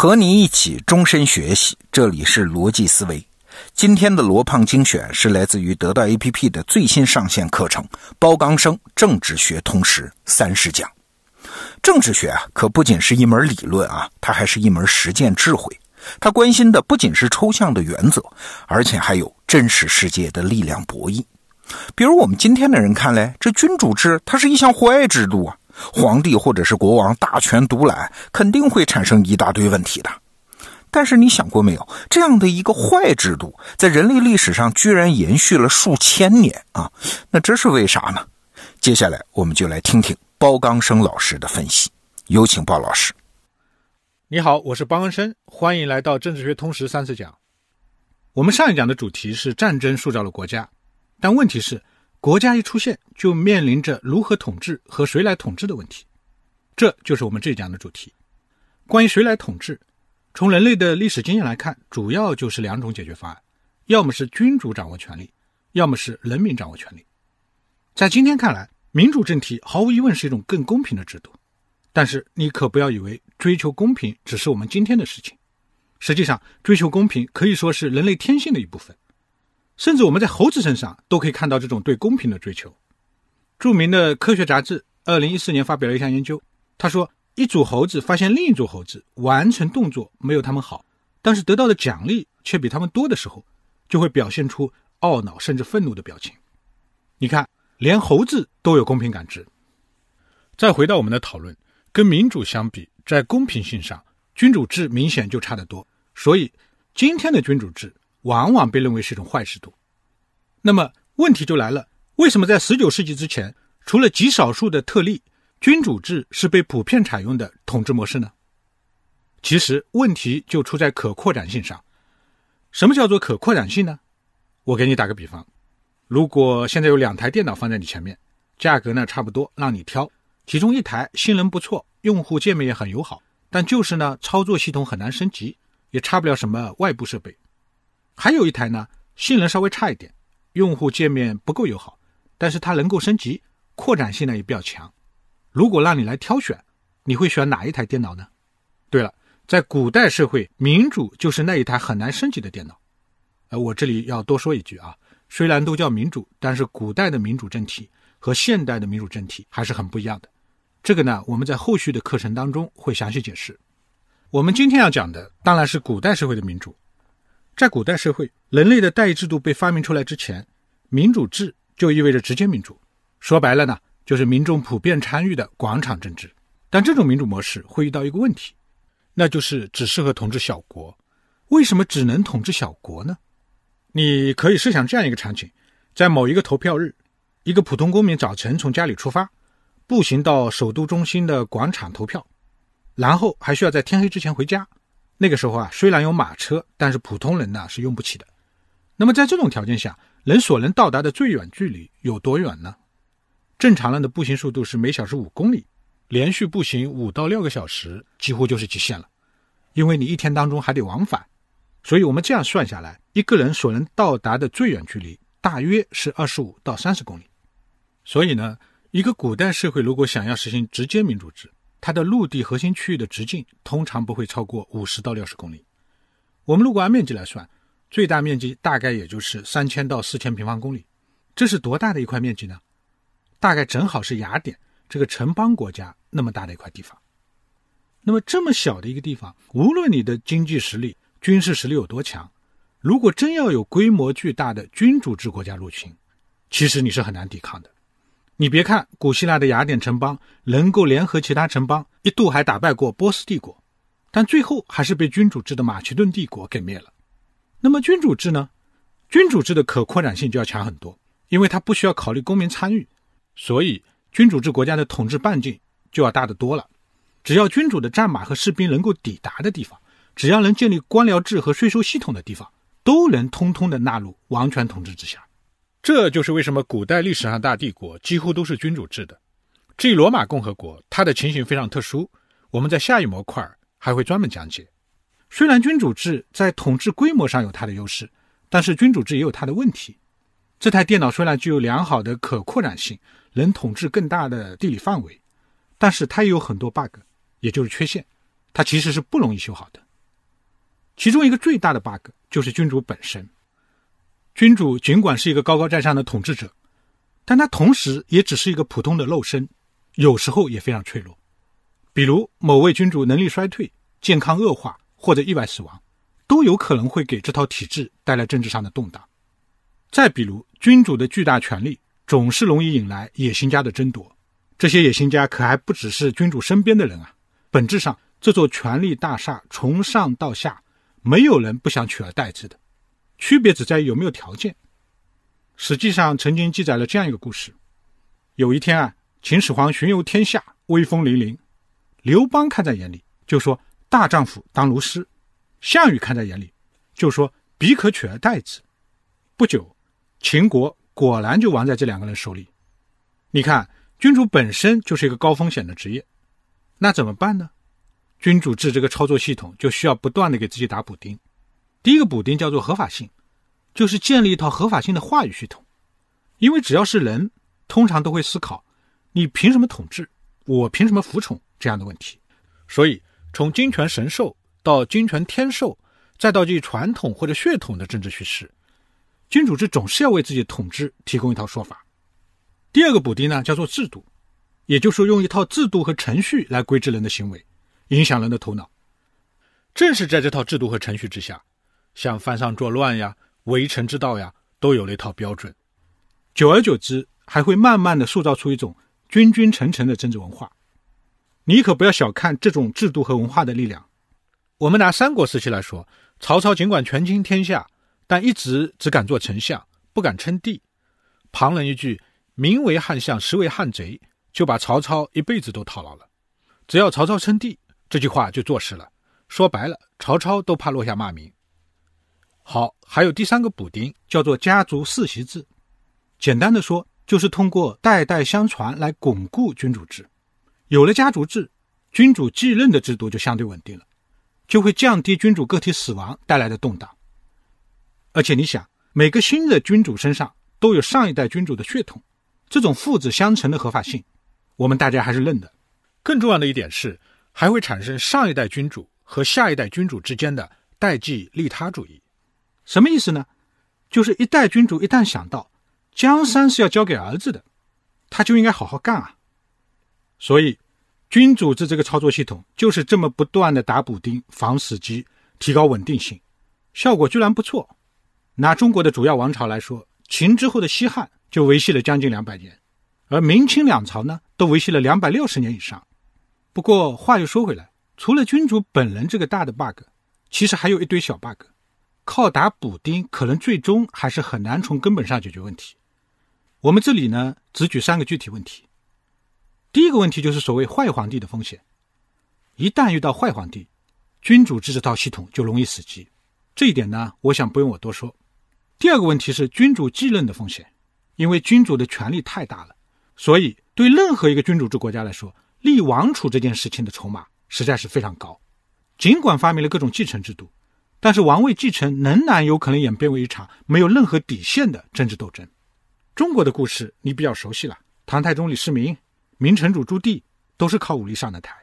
和你一起终身学习，这里是逻辑思维。今天的罗胖精选是来自于得到 APP 的最新上线课程《包钢生政治学通识三十讲》。政治学啊，可不仅是一门理论啊，它还是一门实践智慧。它关心的不仅是抽象的原则，而且还有真实世界的力量博弈。比如我们今天的人看来，这君主制它是一项坏制度啊，皇帝或者是国王大权独揽，肯定会产生一大堆问题的。但是你想过没有，这样的一个坏制度，在人类历史上居然延续了数千年啊？那这是为啥呢？接下来我们就来听听包刚生老师的分析。有请包老师。你好，我是包刚生，欢迎来到政治学通识三次讲。我们上一讲的主题是战争塑造了国家，但问题是，国家一出现就面临着如何统治和谁来统治的问题。这就是我们这讲的主题。关于谁来统治？从人类的历史经验来看，主要就是两种解决方案：要么是君主掌握权力，要么是人民掌握权力。在今天看来，民主政体毫无疑问是一种更公平的制度。但是你可不要以为追求公平只是我们今天的事情。实际上，追求公平可以说是人类天性的一部分，甚至我们在猴子身上都可以看到这种对公平的追求。著名的科学杂志二零一四年发表了一项研究，他说。一组猴子发现另一组猴子完成动作没有他们好，但是得到的奖励却比他们多的时候，就会表现出懊恼甚至愤怒的表情。你看，连猴子都有公平感知。再回到我们的讨论，跟民主相比，在公平性上，君主制明显就差得多。所以，今天的君主制往往被认为是一种坏制度。那么问题就来了：为什么在十九世纪之前，除了极少数的特例？君主制是被普遍采用的统治模式呢？其实问题就出在可扩展性上。什么叫做可扩展性呢？我给你打个比方，如果现在有两台电脑放在你前面，价格呢差不多，让你挑，其中一台性能不错，用户界面也很友好，但就是呢操作系统很难升级，也差不了什么外部设备；还有一台呢性能稍微差一点，用户界面不够友好，但是它能够升级，扩展性呢也比较强。如果让你来挑选，你会选哪一台电脑呢？对了，在古代社会，民主就是那一台很难升级的电脑。呃，我这里要多说一句啊，虽然都叫民主，但是古代的民主政体和现代的民主政体还是很不一样的。这个呢，我们在后续的课程当中会详细解释。我们今天要讲的当然是古代社会的民主。在古代社会，人类的代议制度被发明出来之前，民主制就意味着直接民主。说白了呢。就是民众普遍参与的广场政治，但这种民主模式会遇到一个问题，那就是只适合统治小国。为什么只能统治小国呢？你可以设想这样一个场景：在某一个投票日，一个普通公民早晨从家里出发，步行到首都中心的广场投票，然后还需要在天黑之前回家。那个时候啊，虽然有马车，但是普通人呢是用不起的。那么在这种条件下，人所能到达的最远距离有多远呢？正常人的步行速度是每小时五公里，连续步行五到六个小时几乎就是极限了，因为你一天当中还得往返，所以我们这样算下来，一个人所能到达的最远距离大约是二十五到三十公里。所以呢，一个古代社会如果想要实行直接民主制，它的陆地核心区域的直径通常不会超过五十到六十公里。我们如果按面积来算，最大面积大概也就是三千到四千平方公里，这是多大的一块面积呢？大概正好是雅典这个城邦国家那么大的一块地方。那么这么小的一个地方，无论你的经济实力、军事实力有多强，如果真要有规模巨大的君主制国家入侵，其实你是很难抵抗的。你别看古希腊的雅典城邦能够联合其他城邦，一度还打败过波斯帝国，但最后还是被君主制的马其顿帝国给灭了。那么君主制呢？君主制的可扩展性就要强很多，因为它不需要考虑公民参与。所以，君主制国家的统治半径就要大得多了。只要君主的战马和士兵能够抵达的地方，只要能建立官僚制和税收系统的地方，都能通通的纳入王权统治之下。这就是为什么古代历史上大帝国几乎都是君主制的。至于罗马共和国，它的情形非常特殊，我们在下一模块还会专门讲解。虽然君主制在统治规模上有它的优势，但是君主制也有它的问题。这台电脑虽然具有良好的可扩展性。能统治更大的地理范围，但是它也有很多 bug，也就是缺陷，它其实是不容易修好的。其中一个最大的 bug 就是君主本身。君主尽管是一个高高在上的统治者，但他同时也只是一个普通的肉身，有时候也非常脆弱。比如某位君主能力衰退、健康恶化或者意外死亡，都有可能会给这套体制带来政治上的动荡。再比如，君主的巨大权力总是容易引来野心家的争夺，这些野心家可还不只是君主身边的人啊。本质上，这座权力大厦从上到下，没有人不想取而代之的，区别只在于有没有条件。实际上，曾经记载了这样一个故事：有一天啊，秦始皇巡游天下，威风凛凛，刘邦看在眼里，就说：“大丈夫当如师。”项羽看在眼里，就说：“彼可取而代之。”不久。秦国果然就亡在这两个人手里。你看，君主本身就是一个高风险的职业，那怎么办呢？君主制这个操作系统就需要不断的给自己打补丁。第一个补丁叫做合法性，就是建立一套合法性的话语系统。因为只要是人，通常都会思考：你凭什么统治？我凭什么服从？这样的问题。所以，从君权神授到君权天授，再到具传统或者血统的政治叙事。君主制总是要为自己的统治提供一套说法。第二个补丁呢，叫做制度，也就是说用一套制度和程序来规制人的行为，影响人的头脑。正是在这套制度和程序之下，像犯上作乱呀、为臣之道呀，都有了一套标准。久而久之，还会慢慢的塑造出一种君君臣臣的政治文化。你可不要小看这种制度和文化的力量。我们拿三国时期来说，曹操尽管权倾天下。但一直只敢做丞相，不敢称帝。旁人一句“名为汉相，实为汉贼”，就把曹操一辈子都套牢了。只要曹操称帝，这句话就坐实了。说白了，曹操都怕落下骂名。好，还有第三个补丁，叫做家族世袭制。简单的说，就是通过代代相传来巩固君主制。有了家族制，君主继任的制度就相对稳定了，就会降低君主个体死亡带来的动荡。而且你想，每个新的君主身上都有上一代君主的血统，这种父子相承的合法性，我们大家还是认的。更重要的一点是，还会产生上一代君主和下一代君主之间的代际利他主义。什么意思呢？就是一代君主一旦想到江山是要交给儿子的，他就应该好好干啊。所以，君主制这个操作系统就是这么不断的打补丁、防死机、提高稳定性，效果居然不错。拿中国的主要王朝来说，秦之后的西汉就维系了将近两百年，而明清两朝呢，都维系了两百六十年以上。不过话又说回来，除了君主本人这个大的 bug，其实还有一堆小 bug，靠打补丁可能最终还是很难从根本上解决问题。我们这里呢，只举三个具体问题。第一个问题就是所谓坏皇帝的风险，一旦遇到坏皇帝，君主制这套系统就容易死机。这一点呢，我想不用我多说。第二个问题是君主继任的风险，因为君主的权力太大了，所以对任何一个君主制国家来说，立王储这件事情的筹码实在是非常高。尽管发明了各种继承制度，但是王位继承仍然有可能演变为一场没有任何底线的政治斗争。中国的故事你比较熟悉了，唐太宗李世民、明成祖朱棣都是靠武力上的台。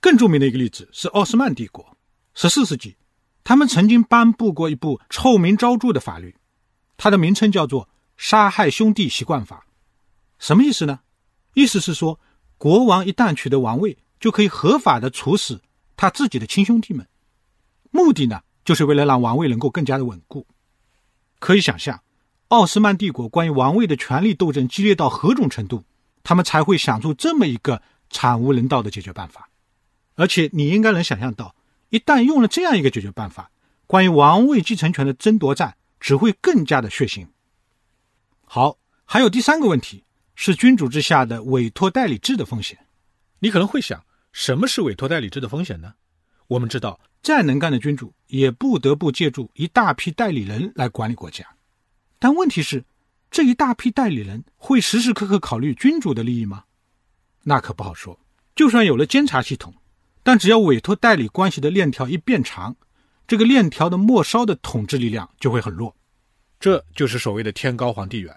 更著名的一个例子是奥斯曼帝国，十四世纪，他们曾经颁布过一部臭名昭著的法律。它的名称叫做《杀害兄弟习惯法》，什么意思呢？意思是说，国王一旦取得王位，就可以合法的处死他自己的亲兄弟们。目的呢，就是为了让王位能够更加的稳固。可以想象，奥斯曼帝国关于王位的权力斗争激烈到何种程度，他们才会想出这么一个惨无人道的解决办法。而且，你应该能想象到，一旦用了这样一个解决办法，关于王位继承权的争夺战。只会更加的血腥。好，还有第三个问题是君主制下的委托代理制的风险。你可能会想，什么是委托代理制的风险呢？我们知道，再能干的君主也不得不借助一大批代理人来管理国家。但问题是，这一大批代理人会时时刻刻考虑君主的利益吗？那可不好说。就算有了监察系统，但只要委托代理关系的链条一变长，这个链条的末梢的统治力量就会很弱，这就是所谓的天高皇帝远。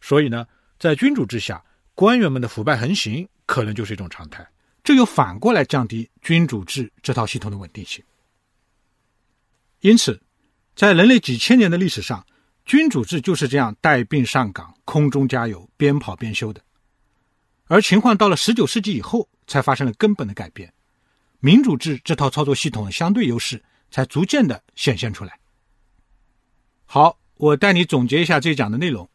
所以呢，在君主之下，官员们的腐败横行可能就是一种常态。这又反过来降低君主制这套系统的稳定性。因此，在人类几千年的历史上，君主制就是这样带病上岗、空中加油、边跑边修的。而情况到了十九世纪以后，才发生了根本的改变，民主制这套操作系统的相对优势才逐渐的显现出来。好，我带你总结一下这一讲的内容。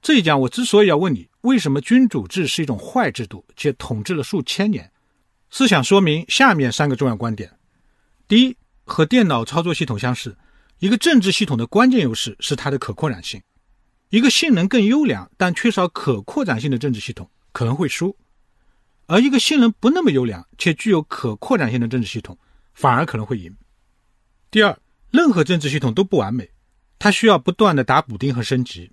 这一讲我之所以要问你为什么君主制是一种坏制度，且统治了数千年，是想说明下面三个重要观点：第一，和电脑操作系统相似，一个政治系统的关键优势是它的可扩展性。一个性能更优良但缺少可扩展性的政治系统可能会输，而一个性能不那么优良且具有可扩展性的政治系统反而可能会赢。第二，任何政治系统都不完美，它需要不断的打补丁和升级。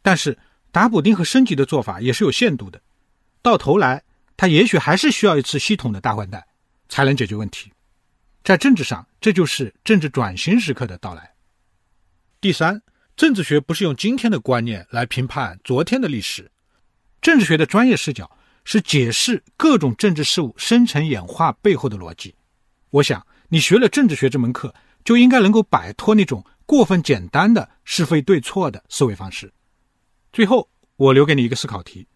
但是打补丁和升级的做法也是有限度的，到头来它也许还是需要一次系统的大换代才能解决问题。在政治上，这就是政治转型时刻的到来。第三，政治学不是用今天的观念来评判昨天的历史，政治学的专业视角是解释各种政治事物生成演化背后的逻辑。我想你学了政治学这门课，就应该能够摆脱那种过分简单的是非对错的思维方式。最后，我留给你一个思考题：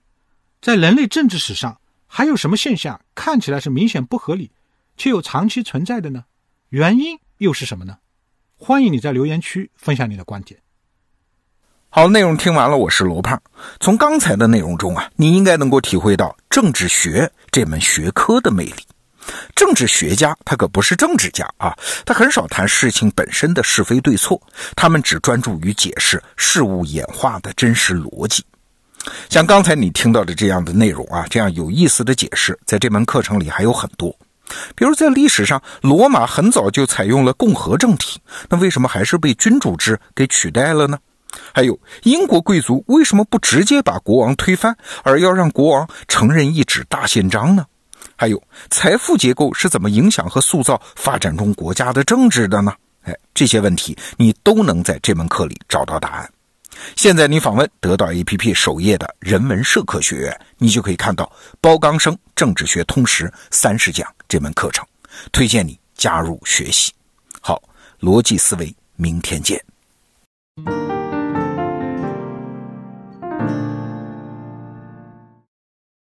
在人类政治史上，还有什么现象看起来是明显不合理，却又长期存在的呢？原因又是什么呢？欢迎你在留言区分享你的观点。好，内容听完了，我是罗胖。从刚才的内容中啊，你应该能够体会到政治学这门学科的魅力。政治学家他可不是政治家啊，他很少谈事情本身的是非对错，他们只专注于解释事物演化的真实逻辑。像刚才你听到的这样的内容啊，这样有意思的解释，在这门课程里还有很多。比如在历史上，罗马很早就采用了共和政体，那为什么还是被君主制给取代了呢？还有英国贵族为什么不直接把国王推翻，而要让国王承认一纸大宪章呢？还有财富结构是怎么影响和塑造发展中国家的政治的呢？哎，这些问题你都能在这门课里找到答案。现在你访问得到 APP 首页的人文社科学院，你就可以看到包刚生政治学通识三十讲这门课程，推荐你加入学习。好，逻辑思维，明天见。